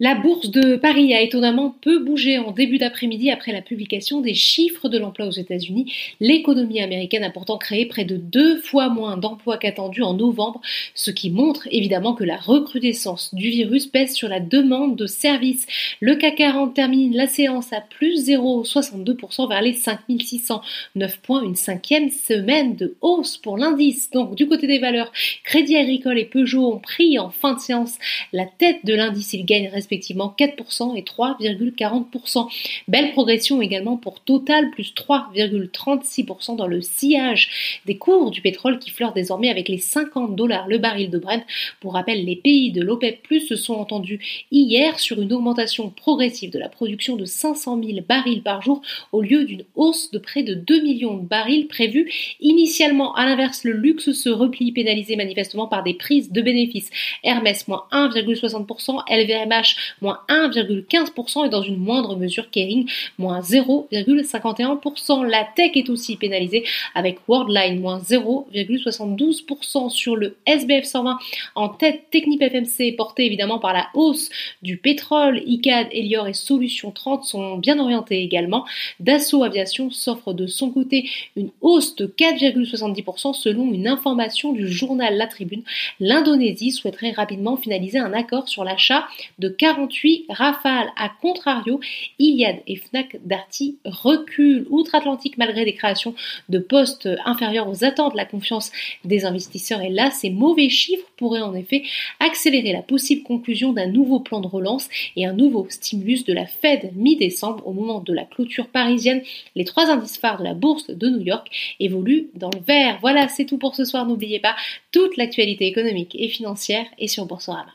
La bourse de Paris a étonnamment peu bougé en début d'après-midi après la publication des chiffres de l'emploi aux États-Unis. L'économie américaine a pourtant créé près de deux fois moins d'emplois qu'attendu en novembre, ce qui montre évidemment que la recrudescence du virus pèse sur la demande de services. Le CAC 40 termine la séance à plus 0,62% vers les 5609 points, une cinquième semaine de hausse pour l'indice. Donc du côté des valeurs, Crédit Agricole et Peugeot ont pris en fin de séance la tête de l'indice. Ils gagnent respectivement 4% et 3,40%. Belle progression également pour Total, plus 3,36% dans le sillage des cours du pétrole qui fleurent désormais avec les 50 dollars le baril de Brent. Pour rappel, les pays de l'OPEP se sont entendus hier sur une augmentation progressive de la production de 500 000 barils par jour au lieu d'une hausse de près de 2 millions de barils prévue initialement. À l'inverse, le luxe se replie pénalisé manifestement par des prises de bénéfices. Hermès moins 1,60%, LVMH moins 1,15% et dans une moindre mesure Kering, moins 0,51%. La tech est aussi pénalisée avec Worldline, moins 0,72% sur le SBF 120 en tête Technip FMC, porté évidemment par la hausse du pétrole. ICAD, Elior et Solution 30 sont bien orientés également. Dassault Aviation s'offre de son côté une hausse de 4,70% selon une information du journal La Tribune. L'Indonésie souhaiterait rapidement finaliser un accord sur l'achat de 48 rafales. À contrario, Iliad et Fnac Darty reculent outre-Atlantique malgré des créations de postes inférieurs aux attentes. La confiance des investisseurs est là. Ces mauvais chiffres pourraient en effet accélérer la possible conclusion d'un nouveau plan de relance et un nouveau stimulus de la Fed mi-décembre au moment de la clôture parisienne. Les trois indices phares de la bourse de New York évoluent dans le vert. Voilà, c'est tout pour ce soir. N'oubliez pas, toute l'actualité économique et financière est sur Boursorama.